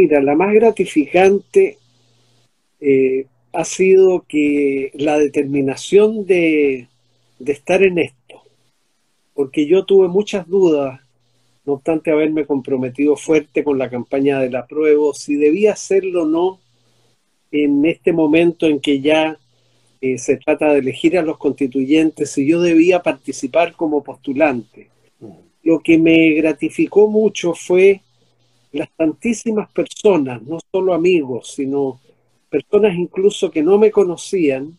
Mira, la más gratificante eh, ha sido que la determinación de, de estar en esto, porque yo tuve muchas dudas, no obstante haberme comprometido fuerte con la campaña del apruebo, si debía hacerlo o no en este momento en que ya eh, se trata de elegir a los constituyentes, si yo debía participar como postulante. Lo que me gratificó mucho fue las tantísimas personas, no solo amigos, sino personas incluso que no me conocían,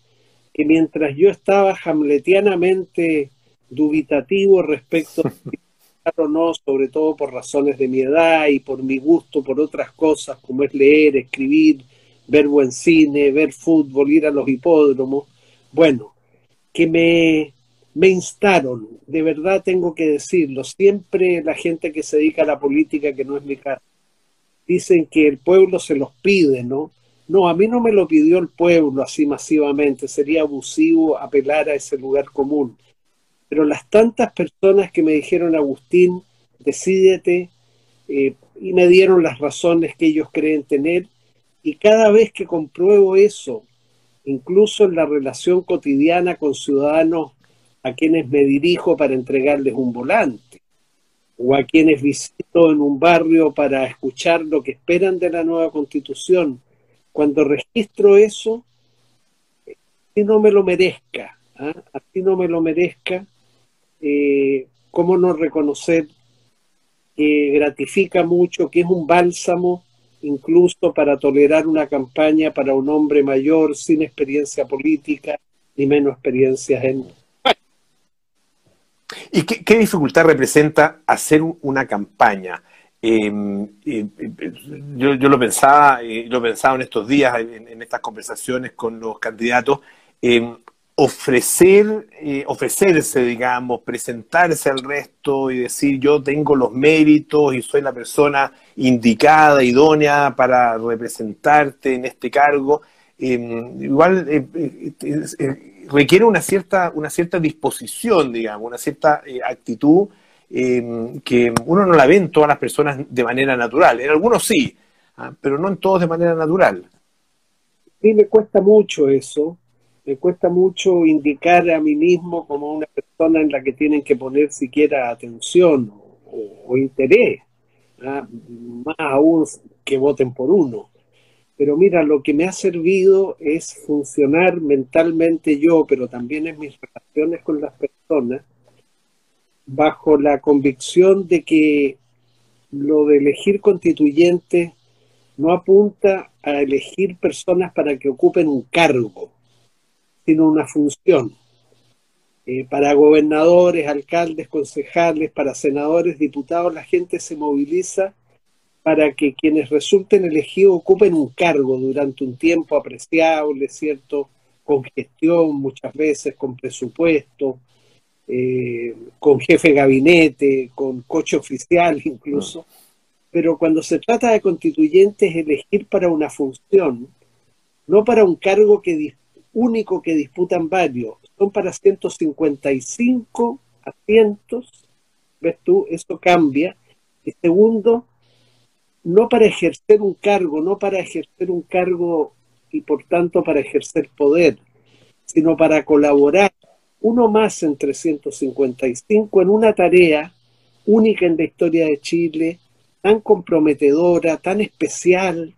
que mientras yo estaba hamletianamente dubitativo respecto a o no, sobre todo por razones de mi edad y por mi gusto por otras cosas como es leer, escribir, ver buen cine, ver fútbol, ir a los hipódromos, bueno, que me, me instaron, de verdad tengo que decirlo, siempre la gente que se dedica a la política, que no es mi caso, dicen que el pueblo se los pide, ¿no? No, a mí no me lo pidió el pueblo así masivamente, sería abusivo apelar a ese lugar común. Pero las tantas personas que me dijeron, Agustín, decídete, eh, y me dieron las razones que ellos creen tener, y cada vez que compruebo eso, incluso en la relación cotidiana con ciudadanos a quienes me dirijo para entregarles un volante, o a quienes visito en un barrio para escuchar lo que esperan de la nueva constitución, cuando registro eso, así no me lo merezca, ¿ah? así no me lo merezca, eh, ¿cómo no reconocer que gratifica mucho, que es un bálsamo incluso para tolerar una campaña para un hombre mayor sin experiencia política ni menos experiencias en... ¿Y qué, dificultad representa hacer una campaña? Eh, yo, lo pensaba, eh, lo pensaba en estos días, en, estas conversaciones con los candidatos, ofrecer, eh, ofrecerse, digamos, presentarse al resto y decir yo tengo los méritos y soy la persona indicada, idónea para representarte en este cargo, igual requiere una cierta, una cierta disposición, digamos, una cierta actitud Em, que uno no la ve en todas las personas de manera natural. En algunos sí, ¿ah? pero no en todos de manera natural. Sí, me cuesta mucho eso. Me cuesta mucho indicar a mí mismo como una persona en la que tienen que poner siquiera atención o, interés, ¿ah? más aún que voten por uno. Pero mira, lo que me ha servido es funcionar mentalmente yo, pero también en mis relaciones con las personas, bajo la convicción de que lo de elegir constituyente no apunta a elegir personas para que ocupen un cargo, sino una función. Eh, para gobernadores, alcaldes, concejales, para senadores, diputados, la gente se moviliza para que quienes resulten elegidos ocupen un cargo durante un tiempo apreciable, ¿cierto? Con gestión, muchas veces con presupuesto, eh, con jefe de gabinete, con coche oficial incluso, pero cuando se trata de constituyentes, elegir para una función, no para un cargo que único que disputan varios, son para 155 asientos, ves tú, eso cambia, y segundo, no para ejercer un cargo, no para ejercer un cargo y por tanto para ejercer poder, sino para colaborar uno más en 355 en una tarea única en la historia de Chile, tan comprometedora, tan especial,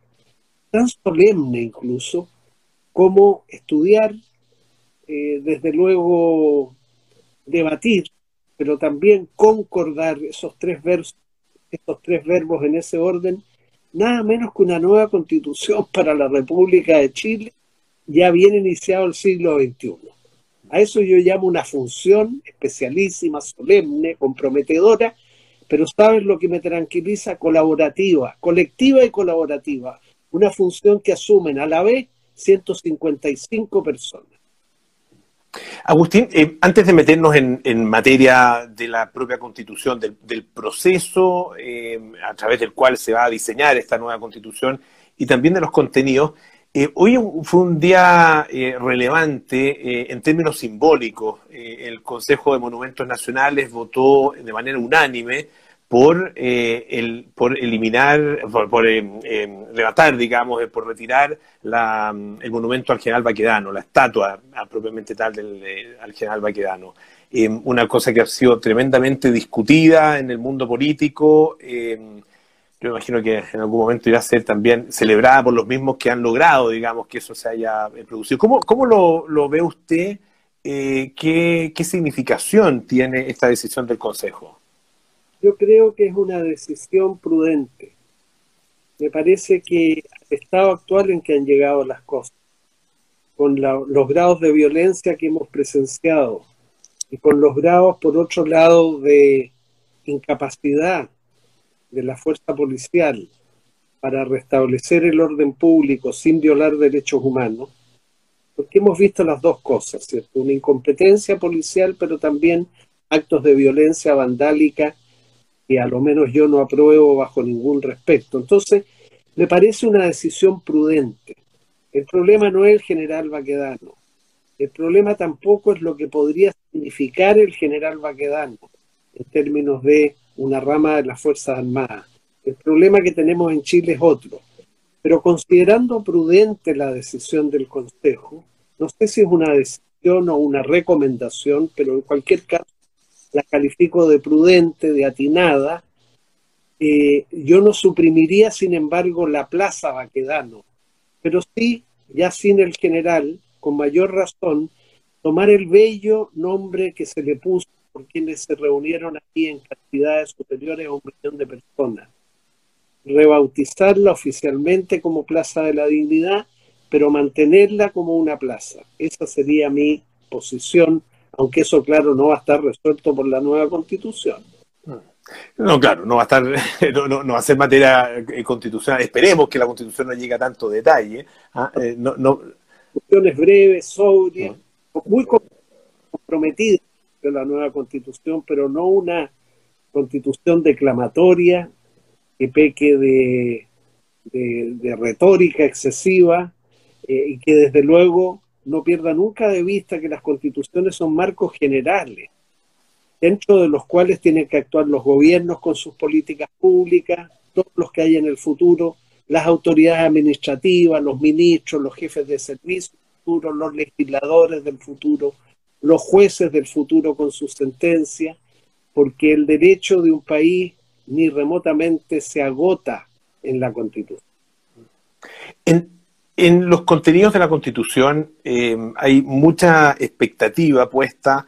tan solemne incluso, como estudiar, eh, desde luego debatir, pero también concordar esos tres versos, estos tres verbos en ese orden, nada menos que una nueva constitución para la República de Chile, ya bien iniciado el siglo XXI. A eso yo llamo una función especialísima, solemne, comprometedora, pero ¿sabes lo que me tranquiliza? Colaborativa, colectiva y colaborativa. Una función que asumen a la vez 155 personas. Agustín, eh, antes de meternos en, materia de la propia constitución, del, proceso eh, a través del cual se va a diseñar esta nueva constitución y también de los contenidos, eh, hoy fue un día relevante en términos simbólicos. el Consejo de Monumentos Nacionales votó de manera unánime por, eh, por eliminar, por, por rebatar, digamos, por retirar la, el monumento al general Baquedano, la estatua propiamente tal del, al general Baquedano. una cosa que ha sido tremendamente discutida en el mundo político. yo imagino que en algún momento irá a ser también celebrada por los mismos que han logrado, digamos, que eso se haya producido. ¿Cómo, cómo lo, lo ve usted? Eh, ¿qué, ¿qué significación tiene esta decisión del Consejo? Yo creo que es una decisión prudente. Me parece que el estado actual en que han llegado las cosas, con los grados de violencia que hemos presenciado y con los grados, por otro lado, de incapacidad de la fuerza policial para restablecer el orden público sin violar derechos humanos, porque hemos visto las dos cosas, ¿cierto? Una incompetencia policial, pero también actos de violencia vandálica que a lo menos yo no apruebo bajo ningún respecto. Entonces, me parece una decisión prudente. El problema no es el general Baquedano. El problema tampoco es lo que podría significar el general Baquedano en términos de una rama de las Fuerzas Armadas. El problema que tenemos en Chile es otro. Pero considerando prudente la decisión del Consejo, no sé si es una decisión o una recomendación, pero en cualquier caso la califico de prudente, de atinada. Eh, yo no suprimiría, sin embargo, la plaza Baquedano, pero sí, ya sin el general, con mayor razón, tomar el bello nombre que se le puso por quienes se reunieron aquí en cantidades superiores a un millón de personas, rebautizarla oficialmente como Plaza de la Dignidad pero mantenerla como una plaza. Esa sería mi posición, aunque eso, claro, no va a estar resuelto por la nueva constitución. No, claro, no va a estar, no, va a ser materia eh, constitucional. Esperemos que la constitución no llegue a tanto detalle. ¿ah? Eh, no, no. Constituciones breves, sobrias, muy comprometidas de la nueva constitución, pero no una constitución declamatoria que peque de, de retórica excesiva eh, y que desde luego no pierda nunca de vista que las constituciones son marcos generales, dentro de los cuales tienen que actuar los gobiernos con sus políticas públicas, todos los que hay en el futuro, las autoridades administrativas, los ministros, los jefes de servicio futuro, los legisladores del futuro, los jueces del futuro con sus sentencias, porque el derecho de un país ni remotamente se agota en la constitución. Los contenidos de la Constitución eh, hay mucha expectativa puesta,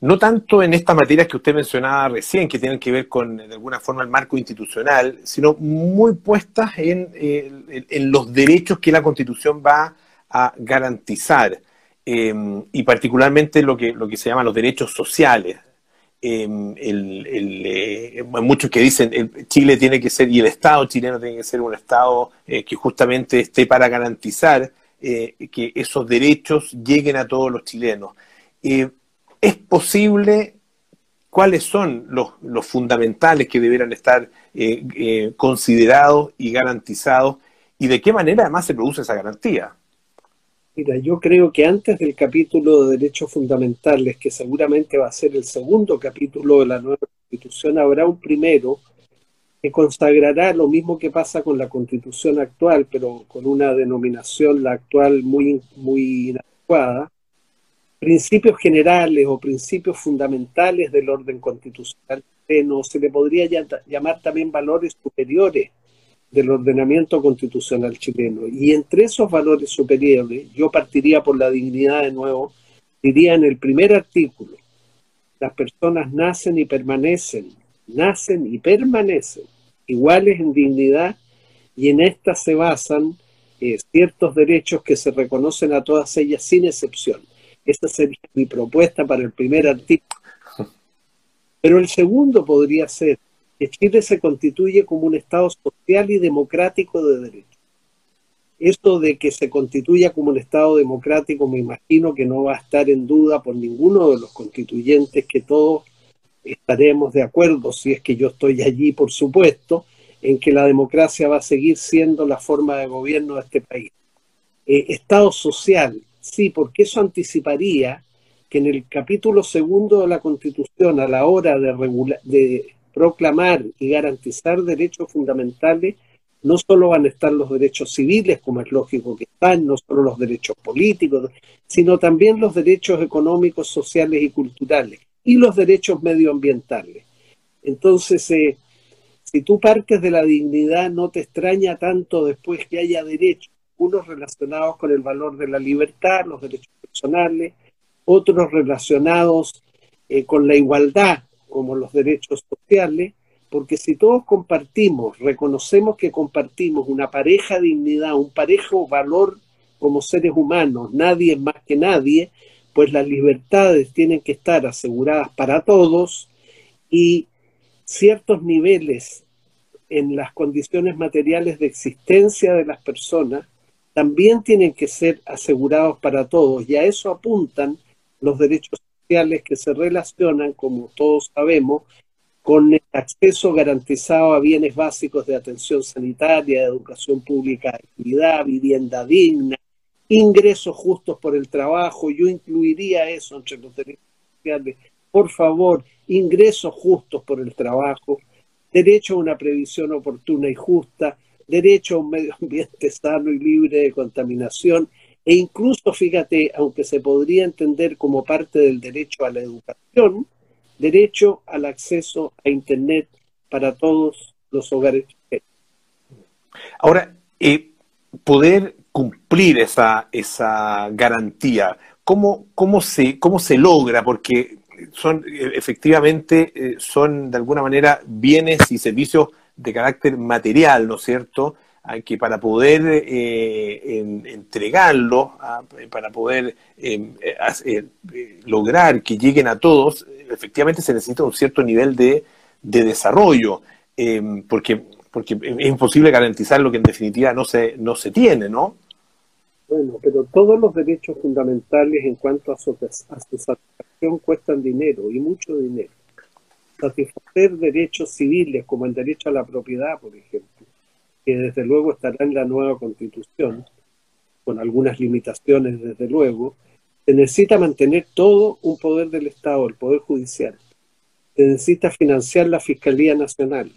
no tanto en estas materias que usted mencionaba recién, que tienen que ver con, de alguna forma, el marco institucional, sino muy puestas en, eh, los derechos que la Constitución va a garantizar, eh, y particularmente lo que, lo que se llama los derechos sociales, Em, eh, muchos que dicen el Chile tiene que ser y el Estado chileno tiene que ser un Estado eh, que justamente esté para garantizar eh, que esos derechos lleguen a todos los chilenos. ¿Es posible? ¿Cuáles son los, los fundamentales que deberán estar considerados y garantizados? ¿Y de qué manera además se produce esa garantía? Mira, yo creo que antes del capítulo de derechos fundamentales, que seguramente va a ser el segundo capítulo de la nueva constitución, habrá un primero que consagrará lo mismo que pasa con la constitución actual, pero con una denominación, la actual, muy, muy inadecuada, principios generales o principios fundamentales del orden constitucional. No se le podría llamar también valores superiores del ordenamiento constitucional chileno. Y entre esos valores superiores, yo partiría por la dignidad de nuevo, diría en el primer artículo, las personas nacen y permanecen, nacen y permanecen iguales en dignidad y en estas se basan eh, ciertos derechos que se reconocen a todas ellas sin excepción. Esa sería mi propuesta para el primer artículo. Pero el segundo podría ser que Chile se constituye como un Estado social y democrático de derecho. Esto de que se constituya como un Estado democrático, me imagino que no va a estar en duda por ninguno de los constituyentes, que todos estaremos de acuerdo, si es que yo estoy allí, por supuesto, en que la democracia va a seguir siendo la forma de gobierno de este país. Eh, estado social, sí, porque eso anticiparía que en el capítulo segundo de la Constitución, a la hora de, de proclamar y garantizar derechos fundamentales, no solo van a estar los derechos civiles, como es lógico que están, no solo los derechos políticos, sino también los derechos económicos, sociales y culturales, y los derechos medioambientales. Entonces, eh, si tú partes de la dignidad, no te extraña tanto después que haya derechos, unos relacionados con el valor de la libertad, los derechos personales, otros relacionados eh, con la igualdad, como los derechos sociales, porque si todos compartimos, reconocemos que compartimos una pareja dignidad, un parejo valor como seres humanos, nadie más que nadie, pues las libertades tienen que estar aseguradas para todos y ciertos niveles en las condiciones materiales de existencia de las personas también tienen que ser asegurados para todos. Y a eso apuntan los derechos sociales que se relacionan, como todos sabemos, con el acceso garantizado a bienes básicos de atención sanitaria, educación pública de actividad, vivienda digna, ingresos justos por el trabajo, yo incluiría eso entre los derechos sociales. Por favor, ingresos justos por el trabajo, derecho a una previsión oportuna y justa, derecho a un medio ambiente sano y libre de contaminación, e incluso, fíjate, aunque se podría entender como parte del derecho a la educación, derecho al acceso a Internet para todos los hogares. Ahora, eh, poder cumplir esa, esa garantía, ¿cómo, cómo, se, ¿cómo se logra? Porque son efectivamente eh, son de alguna manera bienes y servicios de carácter material, ¿no es cierto? Que para poder eh, entregarlo, ah, para poder em, eh, lograr que lleguen a todos, efectivamente se necesita un cierto nivel de, de desarrollo, em, porque, porque es imposible garantizar lo que en definitiva no se, no se tiene, ¿no? Bueno, pero todos los derechos fundamentales en cuanto a su, satisfacción cuestan dinero y mucho dinero. Satisfacer derechos civiles como el derecho a la propiedad, por ejemplo, que desde luego estará en la nueva constitución, con algunas limitaciones desde luego, se necesita mantener todo un poder del Estado, el poder judicial. Se necesita financiar la Fiscalía Nacional.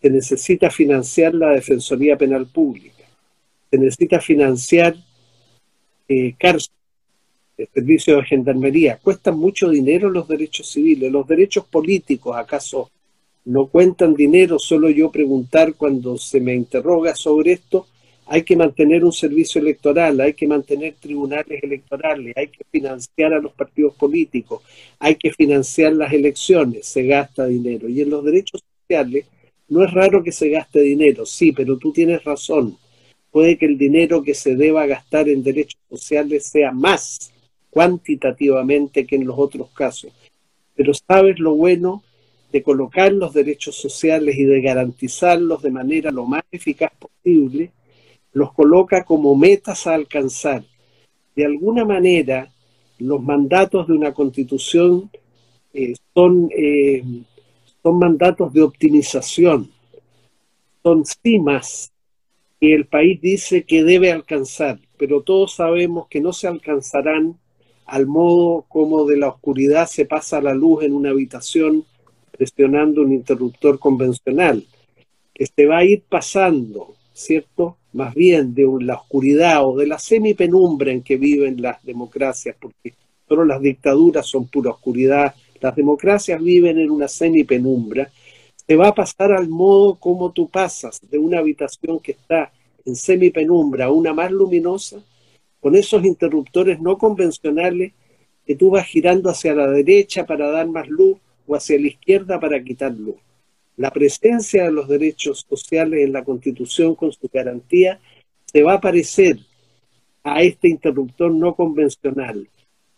Se necesita financiar la Defensoría Penal Pública. Se necesita financiar eh, cárcel, el servicio de gendarmería, cuestan mucho dinero los derechos civiles, los derechos políticos, ¿acaso no cuentan dinero? Solo yo preguntar cuando se me interroga sobre esto, hay que mantener un servicio electoral, hay que mantener tribunales electorales, hay que financiar a los partidos políticos, hay que financiar las elecciones, se gasta dinero. Y en los derechos sociales no es raro que se gaste dinero, sí, pero tú tienes razón puede que el dinero que se deba gastar en derechos sociales sea más cuantitativamente que en los otros casos. Pero sabes lo bueno de colocar los derechos sociales y de garantizarlos de manera lo más eficaz posible, los coloca como metas a alcanzar. De alguna manera, los mandatos de una constitución eh, son, eh, son mandatos de optimización, son cimas que el país dice que debe alcanzar, pero todos sabemos que no se alcanzarán al modo como de la oscuridad se pasa la luz en una habitación presionando un interruptor convencional, que se va a ir pasando, ¿cierto? Más bien de la oscuridad o de la semipenumbra en que viven las democracias, porque solo las dictaduras son pura oscuridad, las democracias viven en una semipenumbra, te va a pasar al modo como tú pasas de una habitación que está en semipenumbra a una más luminosa, con esos interruptores no convencionales que tú vas girando hacia la derecha para dar más luz o hacia la izquierda para quitar luz. La presencia de los derechos sociales en la Constitución con su garantía se va a parecer a este interruptor no convencional.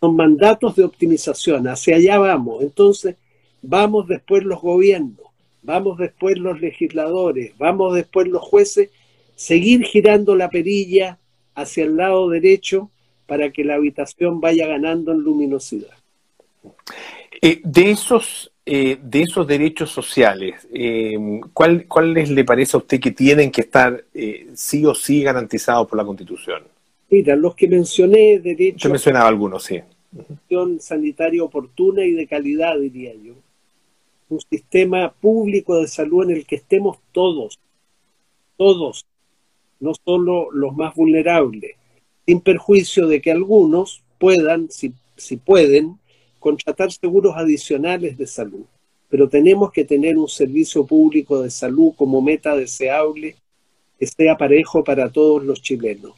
Son mandatos de optimización, hacia allá vamos. Entonces, vamos después los gobiernos vamos después los legisladores, vamos después los jueces, seguir girando la perilla hacia el lado derecho para que la habitación vaya ganando en luminosidad. Eh, de esos eh, de esos derechos sociales, eh, ¿cuál, ¿cuáles le parece a usted que tienen que estar sí o sí garantizados por la Constitución? Mira, los que mencioné, derechos... Yo mencionaba algunos, sí. Sanitaria oportuna y de calidad, diría yo un sistema público de salud en el que estemos todos, todos, no solo los más vulnerables, sin perjuicio de que algunos puedan, si, si pueden, contratar seguros adicionales de salud. Pero tenemos que tener un servicio público de salud como meta deseable que sea parejo para todos los chilenos.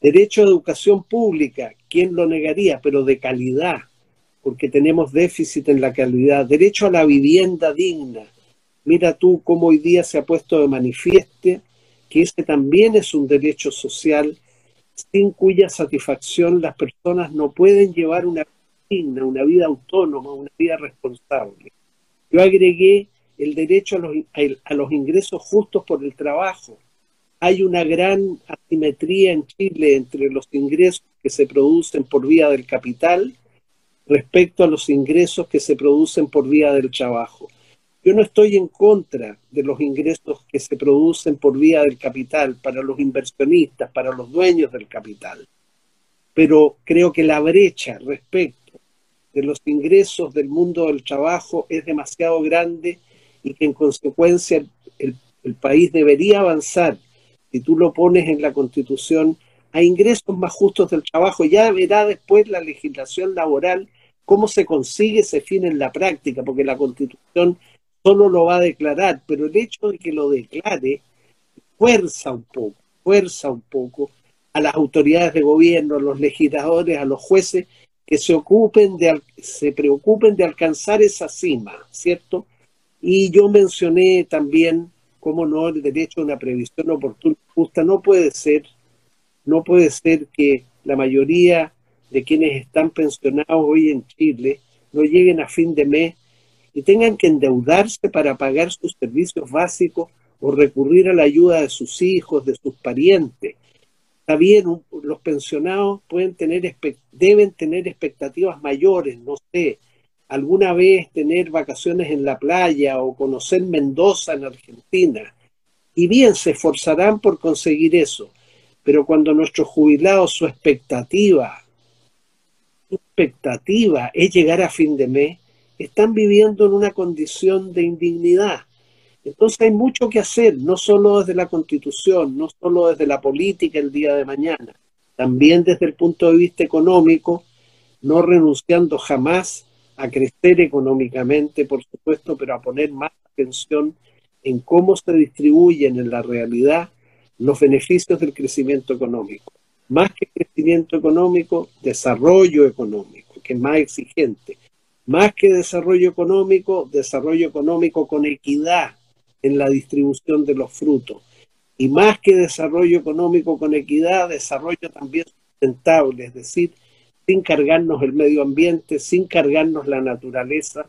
Derecho a educación pública, ¿quién lo negaría? Pero de calidad, porque tenemos déficit en la calidad. Derecho a la vivienda digna. Mira tú cómo hoy día se ha puesto de manifieste que ese también es un derecho social sin cuya satisfacción las personas no pueden llevar una digna, una vida autónoma, una vida responsable. Yo agregué el derecho a los, a los ingresos justos por el trabajo. Hay una gran asimetría en Chile entre los ingresos que se producen por vía del capital respecto a los ingresos que se producen por vía del trabajo. Yo no estoy en contra de los ingresos que se producen por vía del capital para los inversionistas, para los dueños del capital, pero creo que la brecha respecto de los ingresos del mundo del trabajo es demasiado grande y que en consecuencia el, el país debería avanzar, si tú lo pones en la constitución, a ingresos más justos del trabajo. Ya verá después la legislación laboral ¿Cómo se consigue ese fin en la práctica? Porque la Constitución solo lo va a declarar, pero el hecho de que lo declare fuerza un poco, fuerza un poco a las autoridades de gobierno, a los legisladores, a los jueces que se ocupen de se preocupen de alcanzar esa cima, ¿cierto? Y yo mencioné también cómo no el derecho a una previsión oportuna justa no puede ser no puede ser que la mayoría de quienes están pensionados hoy en Chile no lleguen a fin de mes y tengan que endeudarse para pagar sus servicios básicos o recurrir a la ayuda de sus hijos, de sus parientes. Está bien, los pensionados pueden tener, deben tener expectativas mayores, no sé, alguna vez tener vacaciones en la playa o conocer Mendoza en Argentina. Y bien, se esforzarán por conseguir eso, pero cuando nuestros jubilados su expectativa expectativa es llegar a fin de mes, están viviendo en una condición de indignidad. Entonces hay mucho que hacer, no solo desde la constitución, no solo desde la política el día de mañana, también desde el punto de vista económico, no renunciando jamás a crecer económicamente, por supuesto, pero a poner más atención en cómo se distribuyen en la realidad los beneficios del crecimiento económico más que crecimiento económico, desarrollo económico, que es más exigente. Más que desarrollo económico, desarrollo económico con equidad en la distribución de los frutos. Y más que desarrollo económico con equidad, desarrollo también sustentable, es decir, sin cargarnos el medio ambiente, sin cargarnos la naturaleza,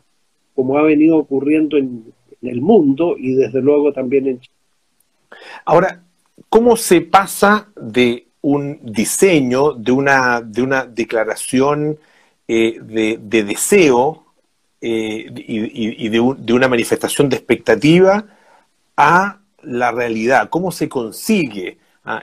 como ha venido ocurriendo en, el mundo y desde luego también en Chile. Ahora, ¿cómo se pasa de un diseño de una, de una declaración eh, de, deseo eh, y, de, una manifestación de expectativa a la realidad. ¿Cómo se consigue? Ah,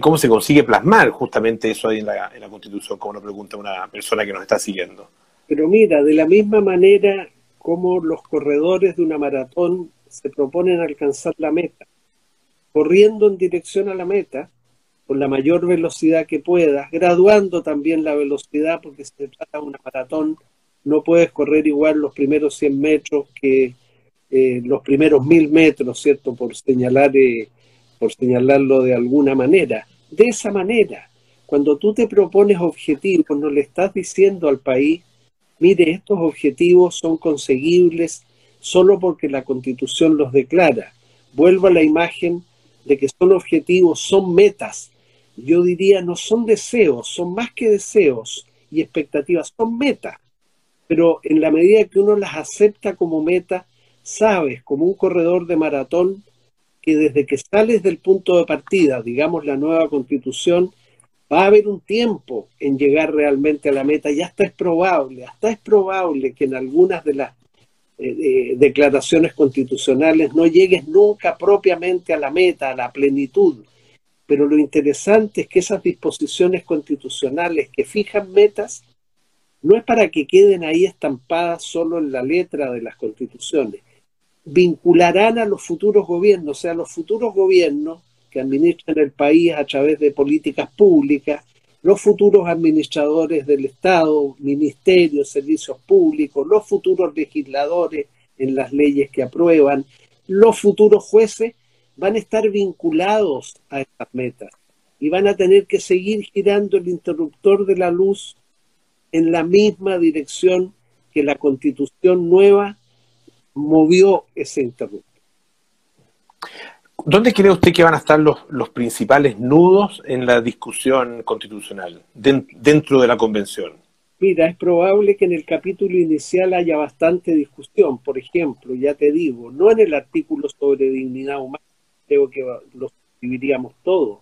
¿Cómo se consigue plasmar justamente eso ahí en la, en la Constitución, como lo pregunta una persona que nos está siguiendo? Pero mira, de la misma manera como los corredores de una maratón se proponen alcanzar la meta, corriendo en dirección a la meta, con la mayor velocidad que puedas, graduando también la velocidad, porque si se trata de una maratón, no puedes correr igual los primeros 100 metros que eh, los primeros 1000 metros, ¿cierto? Por señalar, eh, por señalarlo de alguna manera. De esa manera, cuando tú te propones objetivos, no le estás diciendo al país, mire, estos objetivos son conseguibles solo porque la constitución los declara. Vuelvo a la imagen de que son objetivos, son metas, yo diría, no son deseos, son más que deseos y expectativas, son metas. Pero en la medida que uno las acepta como meta, sabes, como un corredor de maratón, que desde que sales del punto de partida, digamos la nueva constitución, va a haber un tiempo en llegar realmente a la meta. Y hasta es probable, hasta es probable que en algunas de las eh, declaraciones constitucionales no llegues nunca propiamente a la meta, a la plenitud, pero lo interesante es que esas disposiciones constitucionales que fijan metas no es para que queden ahí estampadas solo en la letra de las constituciones, vincularán a los futuros gobiernos, o sea, los futuros gobiernos que administran el país a través de políticas públicas, los futuros administradores del Estado, ministerios, servicios públicos, los futuros legisladores en las leyes que aprueban, los futuros jueces van a estar vinculados a estas metas y van a tener que seguir girando el interruptor de la luz en la misma dirección que la constitución nueva movió ese interruptor. ¿Dónde cree usted que van a estar los, los principales nudos en la discusión constitucional dentro de la convención? Mira, es probable que en el capítulo inicial haya bastante discusión. Por ejemplo, ya te digo, no en el artículo sobre dignidad humana, creo que lo escribiríamos todos,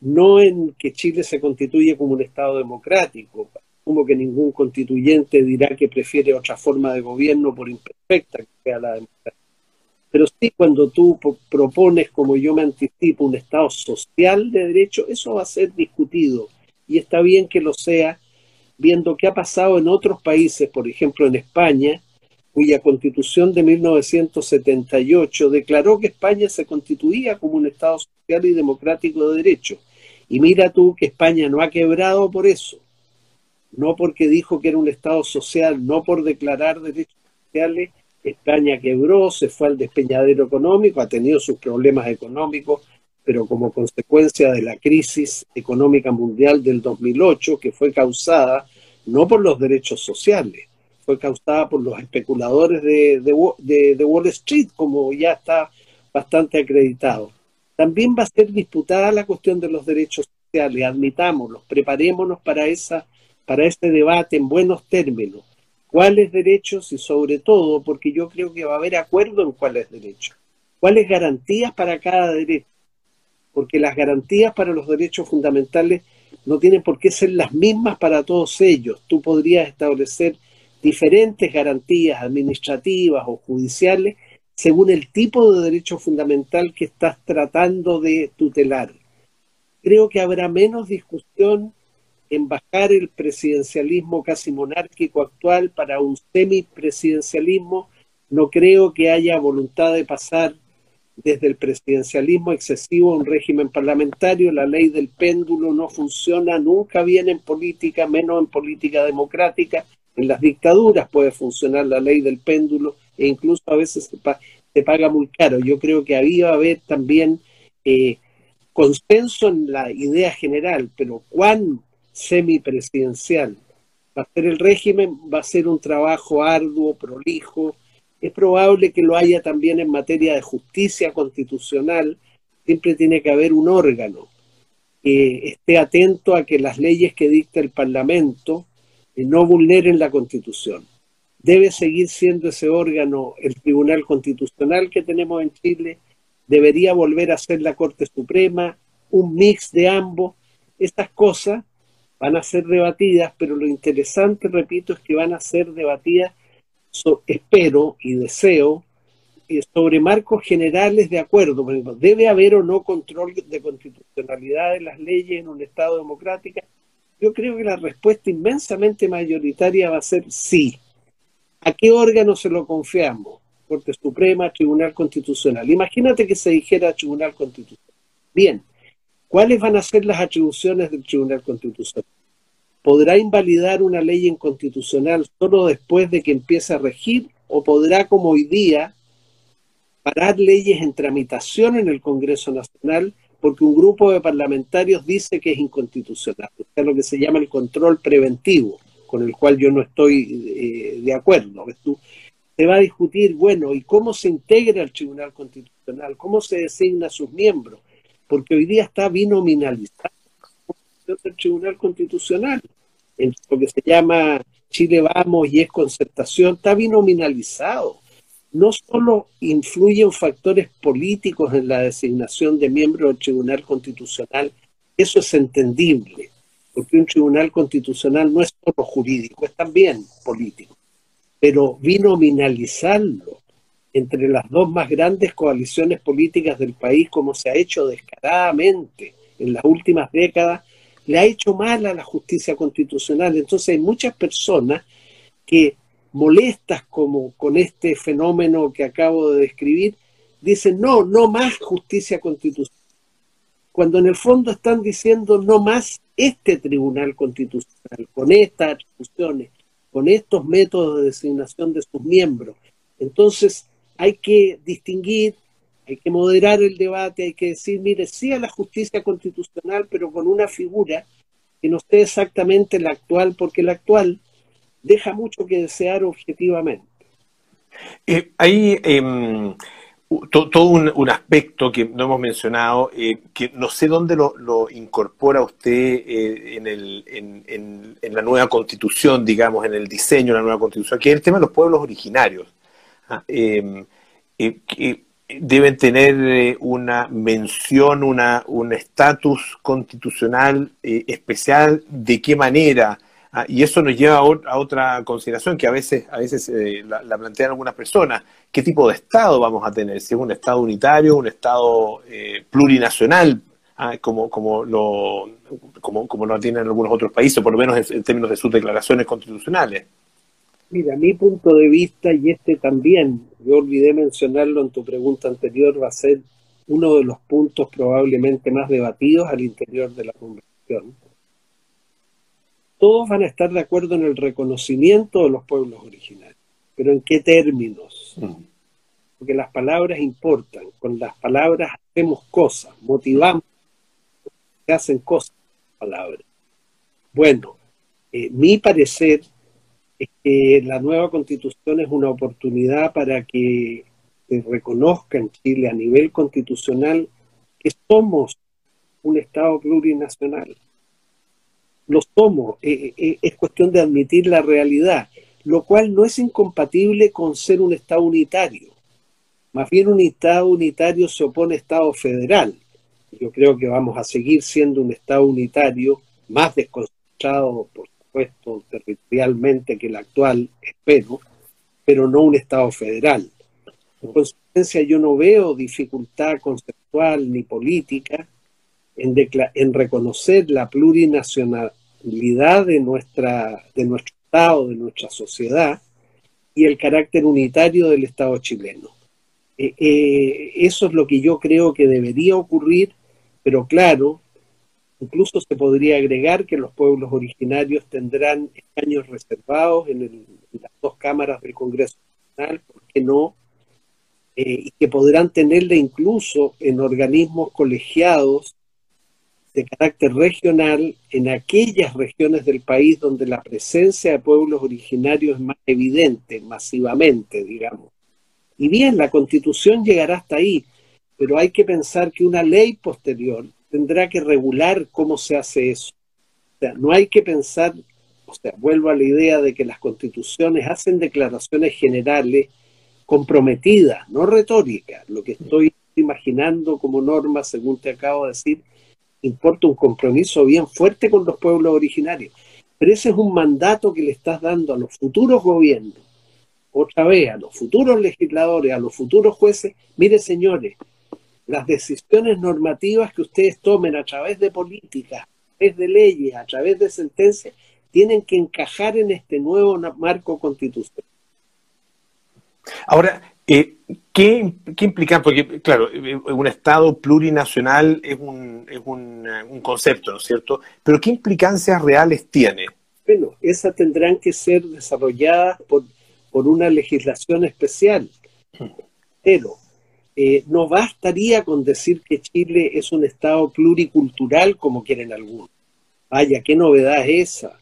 no en que Chile se constituye como un Estado democrático, como que ningún constituyente dirá que prefiere otra forma de gobierno por imperfecta que sea la democracia. Pero sí, cuando tú propones, como yo me anticipo, un Estado social de derecho, eso va a ser discutido. Y está bien que lo sea, viendo qué ha pasado en otros países, por ejemplo en España, cuya constitución de 1978 declaró que España se constituía como un Estado social y democrático de derecho. Y mira tú que España no ha quebrado por eso, no porque dijo que era un Estado social, no por declarar derechos sociales, España quebró, se fue al despeñadero económico, ha tenido sus problemas económicos, pero como consecuencia de la crisis económica mundial del 2008, que fue causada no por los derechos sociales, fue causada por los especuladores de, Wall Street, como ya está bastante acreditado. También va a ser disputada la cuestión de los derechos sociales, admitámoslo, preparémonos para, esa, para ese debate en buenos términos. ¿Cuáles derechos? Y sobre todo, porque yo creo que va a haber acuerdo en cuáles derechos. ¿Cuáles garantías para cada derecho? Porque las garantías para los derechos fundamentales no tienen por qué ser las mismas para todos ellos. Tú podrías establecer diferentes garantías administrativas o judiciales según el tipo de derecho fundamental que estás tratando de tutelar. Creo que habrá menos discusión en bajar el presidencialismo casi monárquico actual para un semipresidencialismo. No creo que haya voluntad de pasar desde el presidencialismo excesivo a un régimen parlamentario. La ley del péndulo no funciona nunca bien en política, menos en política democrática. En las dictaduras puede funcionar la ley del péndulo e incluso a veces se, paga muy caro. Yo creo que había haber también eh, consenso en la idea general, pero cuán semipresidencial va a ser el régimen, va a ser un trabajo arduo, prolijo. Es probable que lo haya también en materia de justicia constitucional. Siempre tiene que haber un órgano que esté atento a que las leyes que dicta el Parlamento eh, no vulneren la Constitución debe seguir siendo ese órgano el Tribunal Constitucional que tenemos en Chile, debería volver a ser la Corte Suprema, un mix de ambos. Estas cosas van a ser debatidas, pero lo interesante, repito, es que van a ser debatidas, espero y deseo, eh, sobre marcos generales de acuerdo. ¿Debe haber o no control de constitucionalidad de las leyes en un Estado democrático? Yo creo que la respuesta inmensamente mayoritaria va a ser sí. ¿A qué órgano se lo confiamos? Corte Suprema, Tribunal Constitucional. Imagínate que se dijera Tribunal Constitucional. Bien, ¿cuáles van a ser las atribuciones del Tribunal Constitucional? ¿Podrá invalidar una ley inconstitucional solo después de que empiece a regir o podrá, como hoy día, parar leyes en tramitación en el Congreso Nacional porque un grupo de parlamentarios dice que es inconstitucional? Sea, lo que se llama el control preventivo con el cual yo no estoy eh, de acuerdo. Tú, se va a discutir, bueno, ¿y cómo se integra el Tribunal Constitucional? ¿Cómo se designa a sus miembros? Porque hoy día está binominalizado el Tribunal Constitucional, en lo que se llama Chile Vamos y es concertación, está binominalizado. No solo influyen factores políticos en la designación de miembros del Tribunal Constitucional, eso es entendible, porque un tribunal constitucional no es solo jurídico, es también político. Pero binominalizarlo entre las dos más grandes coaliciones políticas del país, como se ha hecho descaradamente en las últimas décadas, le ha hecho mal a la justicia constitucional. Entonces hay muchas personas que molestas como con este fenómeno que acabo de describir, dicen no, no más justicia constitucional. Cuando en el fondo están diciendo no más este tribunal constitucional, con estas atribuciones, con estos métodos de designación de sus miembros. Entonces hay que distinguir, hay que moderar el debate, hay que decir, mire, sí a la justicia constitucional, pero con una figura que no esté exactamente la actual, porque la actual deja mucho que desear objetivamente. Eh, hay em, todo un, aspecto que no hemos mencionado, eh, que no sé dónde lo, incorpora usted eh, en, el, en, la nueva constitución, digamos, en el diseño de la nueva constitución, que es el tema de los pueblos originarios. Ah, em, que deben tener una mención, una, un estatus constitucional especial, de qué manera Ah, y eso nos lleva a, otra consideración que a veces, a veces eh, la, plantean algunas personas. ¿Qué tipo de Estado vamos a tener? Si es un Estado unitario, un Estado eh, plurinacional, ah, como, como, lo, como, como lo tienen algunos otros países, por lo menos en, términos de sus declaraciones constitucionales. Mira, mi punto de vista, y este también, yo olvidé mencionarlo en tu pregunta anterior, va a ser uno de los puntos probablemente más debatidos al interior de la convención todos van a estar de acuerdo en el reconocimiento de los pueblos originarios, pero ¿en qué términos? Mm. Porque las palabras importan, con las palabras hacemos cosas, motivamos, se hacen cosas con palabras. Bueno, eh, mi parecer la nueva constitución es una oportunidad para que se reconozca en Chile a nivel constitucional que somos un Estado plurinacional lo somos, eh, eh, eh, es cuestión de admitir la realidad, lo cual no es incompatible con ser un Estado unitario. Más bien un Estado unitario se opone a Estado federal. Yo creo que vamos a seguir siendo un Estado unitario, más desconcentrado, por supuesto, territorialmente que el actual, espero, pero no un Estado federal. En consecuencia, yo no veo dificultad conceptual ni política en, reconocer la plurinacionalidad de, nuestra, de nuestro Estado, de nuestra sociedad, y el carácter unitario del Estado chileno. Eh, eh, eso es lo que yo creo que debería ocurrir, pero claro, incluso se podría agregar que los pueblos originarios tendrán escaños reservados en, las dos cámaras del Congreso Nacional, ¿por qué no? Eh, y que podrán tenerle incluso en organismos colegiados de carácter regional en aquellas regiones del país donde la presencia de pueblos originarios es más evidente, masivamente, digamos. Y bien, la constitución llegará hasta ahí, pero hay que pensar que una ley posterior tendrá que regular cómo se hace eso. O sea, no hay que pensar, o sea, vuelvo a la idea de que las constituciones hacen declaraciones generales comprometidas, no retóricas. Lo que estoy imaginando como norma, según te acabo de decir, importa un compromiso bien fuerte con los pueblos originarios. Pero ese es un mandato que le estás dando a los futuros gobiernos, otra vez a los futuros legisladores, a los futuros jueces. Mire, señores, las decisiones normativas que ustedes tomen a través de políticas, a través de leyes, a través de sentencias, tienen que encajar en este nuevo marco constitucional. Ahora, eh, ¿qué, implica? Porque, claro, eh, un Estado plurinacional es, un, es un, eh, un, concepto, ¿no es cierto? Pero ¿qué implicancias reales tiene? Bueno, esas tendrán que ser desarrolladas por, por una legislación especial. Pero no bastaría con decir que Chile es un Estado pluricultural como quieren algunos. Vaya, qué novedad es esa.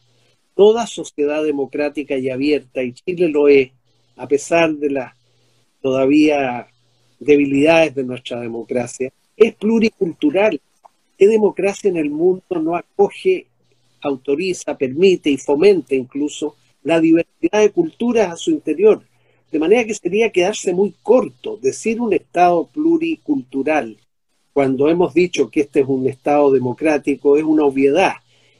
Toda sociedad democrática y abierta, y Chile lo es, a pesar de las todavía debilidades de nuestra democracia, es pluricultural. ¿Qué democracia en el mundo no acoge, autoriza, permite y fomenta incluso la diversidad de culturas a su interior? De manera que sería quedarse muy corto decir un Estado pluricultural cuando hemos dicho que este es un Estado democrático es una obviedad.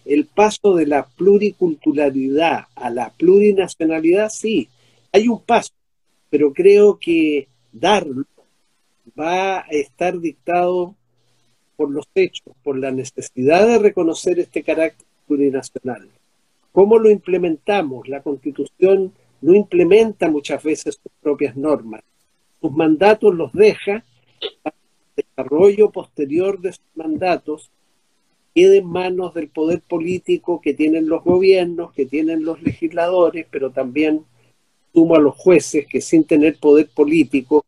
El paso de la pluriculturalidad a la plurinacionalidad, sí, hay un paso, pero creo que darlo va a estar dictado por los hechos, por la necesidad de reconocer este carácter plurinacional. ¿Cómo lo implementamos? La Constitución no implementa muchas veces sus propias normas. Sus mandatos los deja para el desarrollo posterior de sus mandatos quede en manos del poder político que tienen los gobiernos, que tienen los legisladores, pero también sumo a los jueces que sin tener poder político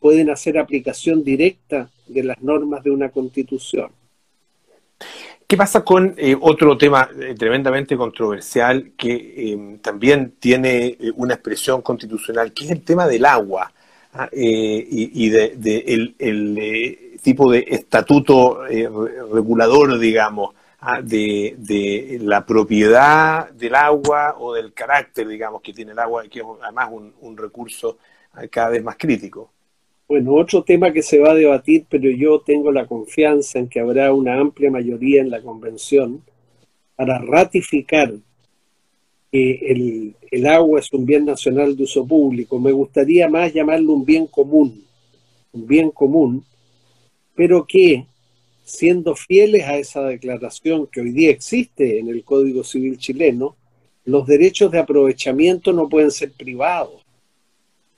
pueden hacer aplicación directa de las normas de una constitución. ¿Qué pasa con eh, otro tema eh, tremendamente controversial que eh, también tiene una expresión constitucional, que es el tema del agua ah, y, de, el, tipo de estatuto regulador, digamos, ah, de, la propiedad del agua o del carácter, digamos, que tiene el agua, que es además un recurso ah, cada vez más crítico. Bueno, otro tema que se va a debatir, pero yo tengo la confianza en que habrá una amplia mayoría en la convención para ratificar que el, agua es un bien nacional de uso público. Me gustaría más llamarlo un bien común, un bien común, pero que, siendo fieles a esa declaración que hoy día existe en el Código Civil chileno, los derechos de aprovechamiento no pueden ser privados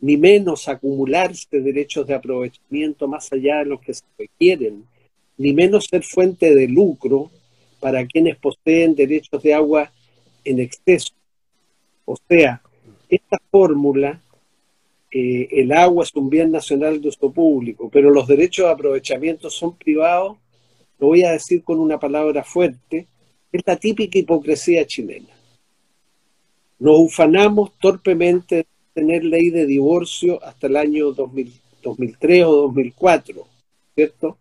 ni menos acumularse derechos de aprovechamiento más allá de los que se requieren, ni menos ser fuente de lucro para quienes poseen derechos de agua en exceso. O sea, esta fórmula, eh, el agua es un bien nacional de uso público, pero los derechos de aprovechamiento son privados, lo voy a decir con una palabra fuerte, es la típica hipocresía chilena. Nos ufanamos torpemente tener ley de divorcio hasta el año 2003 o 2004, ¿cierto?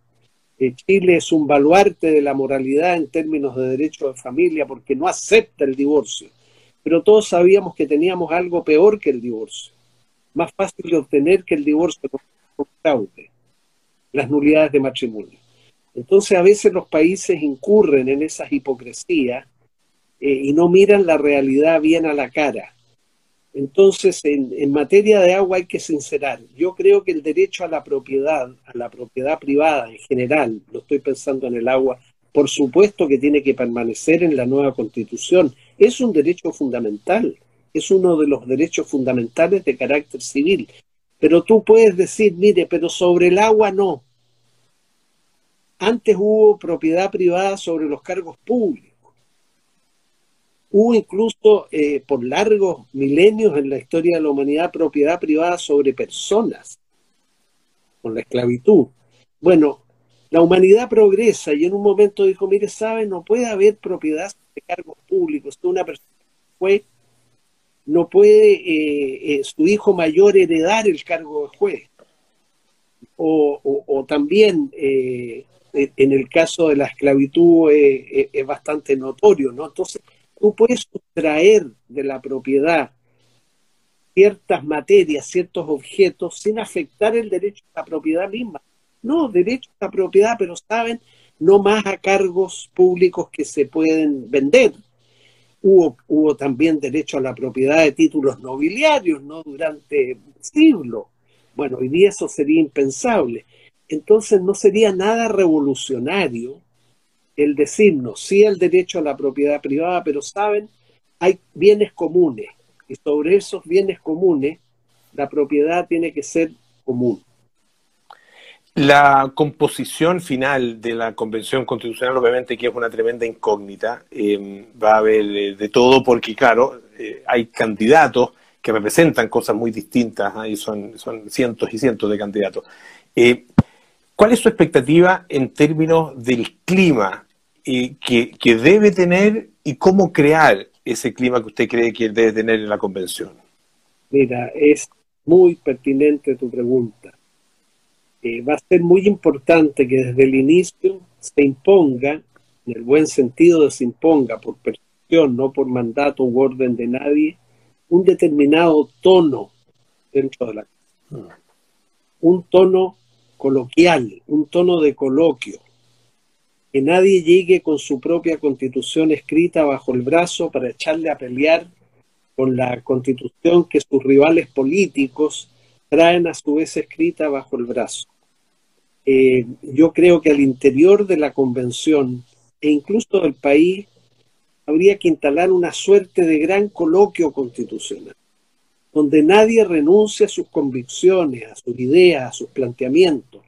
Eh, Chile es un baluarte de la moralidad en términos de derecho de familia porque no acepta el divorcio, pero todos sabíamos que teníamos algo peor que el divorcio, más fácil de obtener que el divorcio con fraude, las nulidades de matrimonio. Entonces a veces los países incurren en esas hipocresías eh, y no miran la realidad bien a la cara entonces, en, materia de agua hay que sincerar. Yo creo que el derecho a la propiedad, a la propiedad privada en general, lo estoy pensando en el agua, por supuesto que tiene que permanecer en la nueva constitución. Es un derecho fundamental, es uno de los derechos fundamentales de carácter civil. Pero tú puedes decir, mire, pero sobre el agua no. Antes hubo propiedad privada sobre los cargos públicos. Hubo incluso eh, por largos milenios en la historia de la humanidad propiedad privada sobre personas, con la esclavitud. Bueno, la humanidad progresa y en un momento dijo, mire, sabe, no puede haber propiedad de cargos públicos. Una persona no puede eh, eh, su hijo mayor heredar el cargo de juez. O, también en el caso de la esclavitud es bastante notorio, ¿no? Entonces, tú puedes sustraer de la propiedad ciertas materias, ciertos objetos, sin afectar el derecho a la propiedad misma. No, derecho a la propiedad, pero saben, no más a cargos públicos que se pueden vender. Hubo, hubo también derecho a la propiedad de títulos nobiliarios, ¿no? Durante siglos. Bueno, hoy día eso sería impensable. Entonces no sería nada revolucionario el decirnos sí el derecho a la propiedad privada, pero saben, hay bienes comunes y sobre esos bienes comunes la propiedad tiene que ser común. La composición final de la Convención Constitucional, obviamente, que es una tremenda incógnita, eh, va a haber de, todo porque, claro, eh, hay candidatos que representan cosas muy distintas, y son, son cientos y cientos de candidatos. Eh, ¿Cuál es su expectativa en términos del clima que, debe tener y cómo crear ese clima que usted cree que debe tener en la convención? Mira, es muy pertinente tu pregunta. Eh, va a ser muy importante que desde el inicio se imponga, en el buen sentido de se imponga por percepción, no por mandato u orden de nadie, un determinado tono dentro de la casa. Mm. Un tono coloquial, un tono de coloquio, que nadie llegue con su propia constitución escrita bajo el brazo para echarle a pelear con la constitución que sus rivales políticos traen a su vez escrita bajo el brazo. eh, yo creo que al interior de la convención e incluso del país habría que instalar una suerte de gran coloquio constitucional, donde nadie renuncie a sus convicciones, a sus ideas, a sus planteamientos,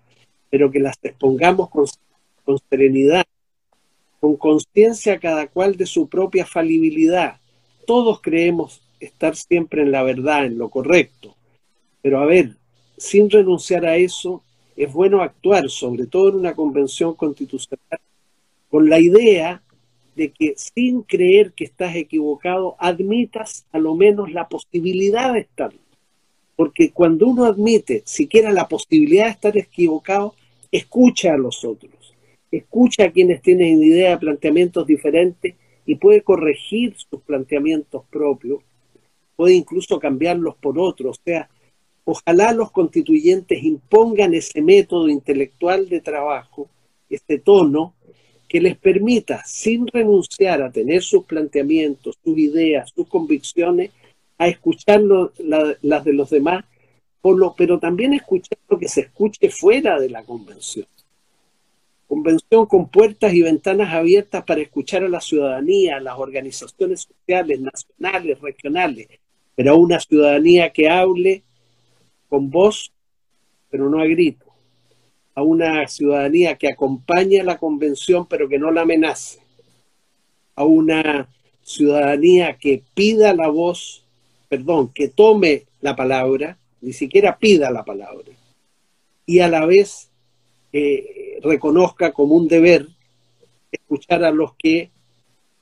pero que las expongamos con, con serenidad, con conciencia cada cual de su propia falibilidad. Todos creemos estar siempre en la verdad, en lo correcto, pero a ver, sin renunciar a eso, es bueno actuar, sobre todo en una convención constitucional, con la idea de que sin creer que estás equivocado, admitas a lo menos la posibilidad de estar. Porque cuando uno admite siquiera la posibilidad de estar equivocado, escucha a los otros, escucha a quienes tienen idea de planteamientos diferentes y puede corregir sus planteamientos propios, puede incluso cambiarlos por otros. O sea, Ojalá los constituyentes impongan ese método intelectual de trabajo, este tono, que les permita, sin renunciar a tener sus planteamientos, sus ideas, sus convicciones, a escuchar las de los demás, pero también escuchar lo que se escuche fuera de la convención. Convención con puertas y ventanas abiertas para escuchar a la ciudadanía, a las organizaciones sociales, nacionales, regionales, pero a una ciudadanía que hable con voz, pero no a grito, a una ciudadanía que acompañe la convención, pero que no la amenace, a una ciudadanía que pida la voz, perdón, que tome la palabra, ni siquiera pida la palabra, y a la vez eh, reconozca como un deber escuchar a los que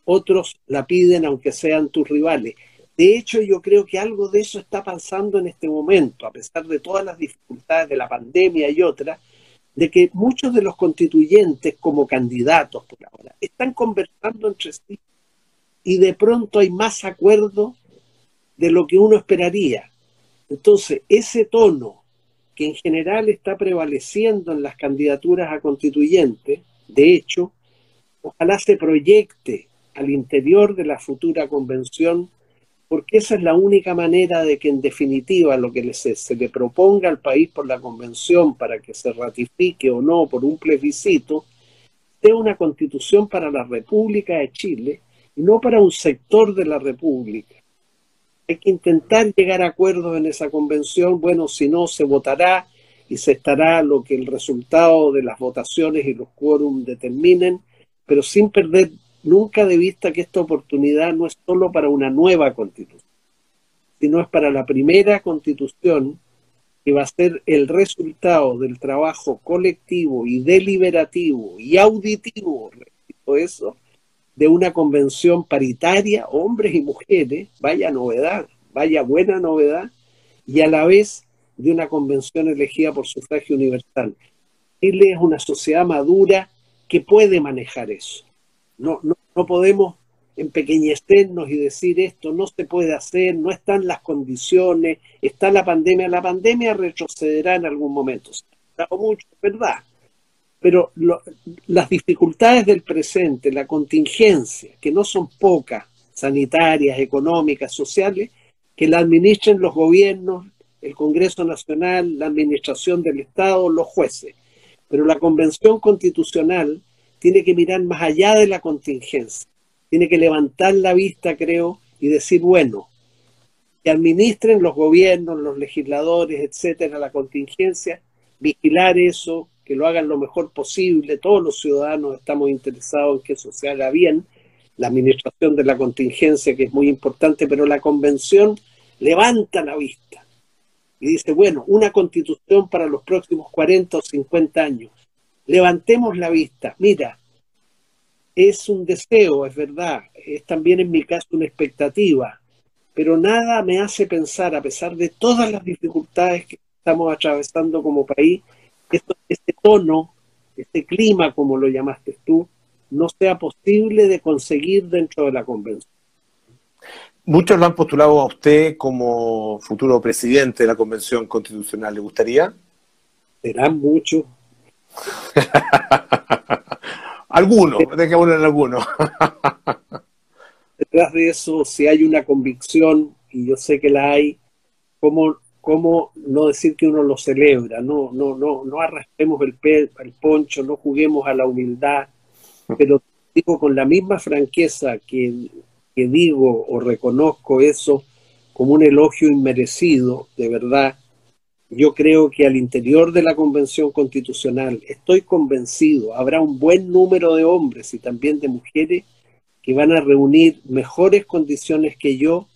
otros la piden aunque sean tus rivales. De hecho, yo creo que algo de eso está pasando en este momento, a pesar de todas las dificultades de la pandemia y otras, de que muchos de los constituyentes como candidatos por ahora están conversando entre sí y de pronto hay más acuerdo de lo que uno esperaría. Entonces, ese tono que en general está prevaleciendo en las candidaturas a constituyentes, de hecho, ojalá se proyecte al interior de la futura convención porque esa es la única manera de que en definitiva lo que se, se, le proponga al país por la convención para que se ratifique o no por un plebiscito sea una constitución para la República de Chile y no para un sector de la República. Hay que intentar llegar a acuerdos en esa convención, bueno, si no se votará y se estará lo que el resultado de las votaciones y los quórum determinen, pero sin perder nunca de vista que esta oportunidad no es solo para una nueva constitución, sino es para la primera constitución que va a ser el resultado del trabajo colectivo y deliberativo y auditivo, repito eso, de una convención paritaria, hombres y mujeres, vaya novedad, vaya buena novedad, y a la vez de una convención elegida por sufragio universal. Chile es una sociedad madura que puede manejar eso. No, no, no podemos empequeñecernos y decir esto no se puede hacer, no están las condiciones, está la pandemia. La pandemia retrocederá en algún momento. Se ha mucho, ¿verdad? Pero las dificultades del presente, la contingencia, que no son pocas, sanitarias, económicas, sociales, que la administren los gobiernos, el Congreso Nacional, la Administración del Estado, los jueces. Pero la Convención Constitucional tiene que mirar más allá de la contingencia, tiene que levantar la vista, creo, y decir, bueno, que administren los gobiernos, los legisladores, etcétera, la contingencia, vigilar eso, que lo hagan lo mejor posible, todos los ciudadanos estamos interesados en que eso se haga bien, la administración de la contingencia, que es muy importante, pero la convención levanta la vista y dice, bueno, una constitución para los próximos 40 o 50 años, levantemos la vista. Mira, es un deseo, es verdad, es también en mi caso una expectativa, pero nada me hace pensar, a pesar de todas las dificultades que estamos atravesando como país, que este tono, este clima, como lo llamaste tú, no sea posible de conseguir dentro de la convención. Muchos lo han postulado a usted como futuro presidente de la Convención Constitucional. ¿Le gustaría? Serán muchos, alguno, dejémoslo en alguno. Detrás de eso, si hay una convicción, y yo sé que la hay, ¿cómo, cómo no decir que uno lo celebra, no, no, no, no arrastremos el, el poncho, no juguemos a la humildad, pero digo con la misma franqueza que, que digo o reconozco eso como un elogio inmerecido, de verdad, yo creo que al interior de la Convención Constitucional, estoy convencido, habrá un buen número de hombres y también de mujeres que van a reunir mejores condiciones que yo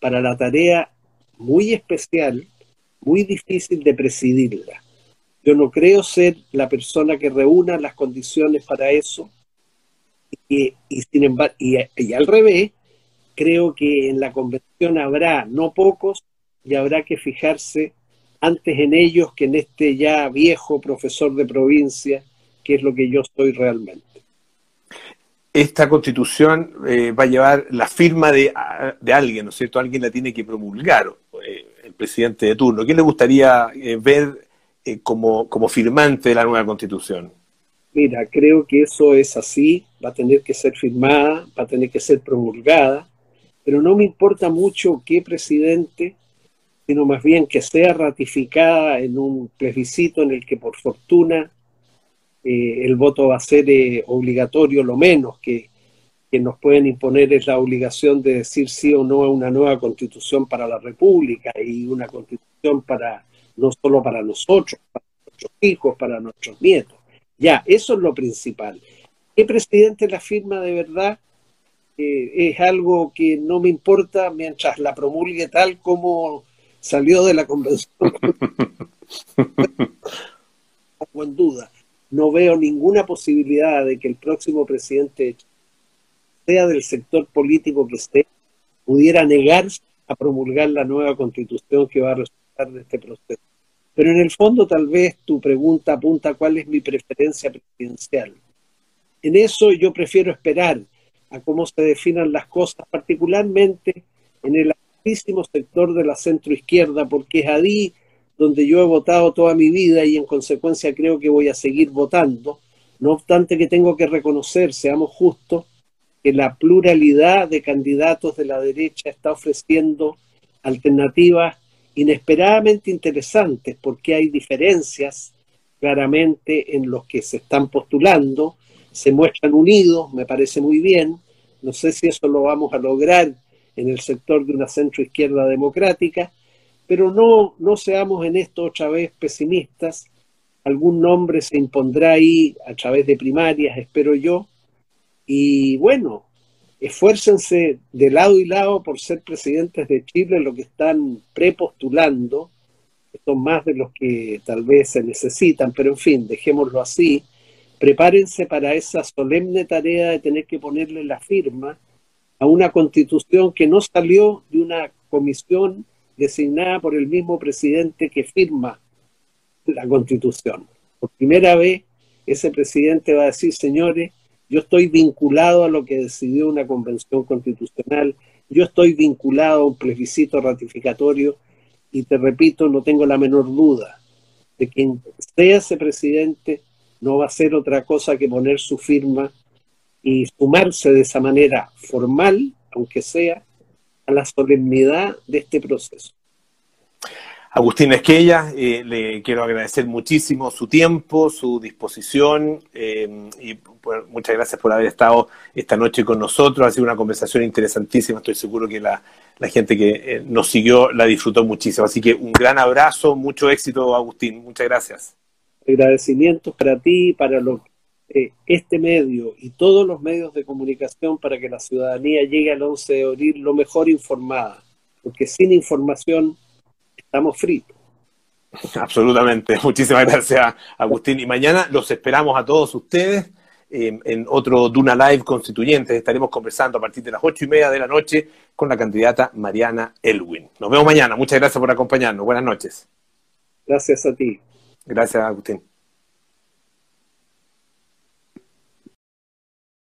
para la tarea muy especial, muy difícil de presidirla. Yo no creo ser la persona que reúna las condiciones para eso y, sin embargo, y al revés, creo que en la convención habrá no pocos y habrá que fijarse antes en ellos que en este ya viejo profesor de provincia, que es lo que yo soy realmente. Esta constitución eh, va a llevar la firma de, alguien, ¿no es cierto? Alguien la tiene que promulgar, eh, el presidente de turno. ¿Quién le gustaría eh, ver como, como firmante de la nueva constitución? Mira, creo que eso es así, va a tener que ser firmada, va a tener que ser promulgada, pero no me importa mucho qué presidente, sino más bien que sea ratificada en un plebiscito en el que por fortuna eh, el voto va a ser eh, obligatorio, lo menos que, que, nos pueden imponer es la obligación de decir sí o no a una nueva constitución para la República y una constitución para no solo para nosotros, para nuestros hijos, para nuestros nietos. Ya, eso es lo principal. ¿Qué presidente la firma de verdad? Eh, es algo que no me importa mientras la promulgue tal como salió de la convención. en duda. No veo ninguna posibilidad de que el próximo presidente, sea del sector político que esté, pudiera negarse a promulgar la nueva constitución que va a resultar de este proceso. Pero en el fondo tal vez tu pregunta apunta cuál es mi preferencia presidencial. En eso yo prefiero esperar a cómo se definan las cosas, particularmente en el amplísimo sector de la centroizquierda, porque es ahí donde yo he votado toda mi vida y en consecuencia creo que voy a seguir votando. No obstante que tengo que reconocer, seamos justos, que la pluralidad de candidatos de la derecha está ofreciendo alternativas inesperadamente interesantes, porque hay diferencias claramente en los que se están postulando, se muestran unidos, me parece muy bien, no sé si eso lo vamos a lograr en el sector de una centroizquierda democrática, pero no, no seamos en esto otra vez pesimistas. Algún nombre se impondrá ahí a través de primarias, espero yo. Y bueno, esfuércense de lado y lado por ser presidentes de Chile, lo que están prepostulando, son más de los que tal vez se necesitan, pero en fin, dejémoslo así. Prepárense para esa solemne tarea de tener que ponerle la firma a una constitución que no salió de una comisión designada por el mismo presidente que firma la constitución. Por primera vez, ese presidente va a decir, señores, yo estoy vinculado a lo que decidió una convención constitucional, yo estoy vinculado a un plebiscito ratificatorio y te repito, no tengo la menor duda de que sea ese presidente no va a ser otra cosa que poner su firma y sumarse de esa manera formal, aunque sea, a la solemnidad de este proceso. Agustín Esquella, eh, le quiero agradecer muchísimo su tiempo, su disposición eh, y muchas gracias por haber estado esta noche con nosotros. Ha sido una conversación interesantísima. Estoy seguro que la, gente que eh, nos siguió la disfrutó muchísimo. Así que un gran abrazo, mucho éxito, Agustín. Muchas gracias. Agradecimientos para ti, para los este medio y todos los medios de comunicación para que la ciudadanía llegue al 11 de abril lo mejor informada, porque sin información estamos fritos. Absolutamente. Muchísimas gracias, Agustín. Y mañana los esperamos a todos ustedes en, otro Duna Live Constituyentes. Estaremos conversando a partir de las ocho y media de la noche con la candidata Mariana Elwin. Nos vemos mañana. Muchas gracias por acompañarnos. Buenas noches. Gracias a ti. Gracias, Agustín.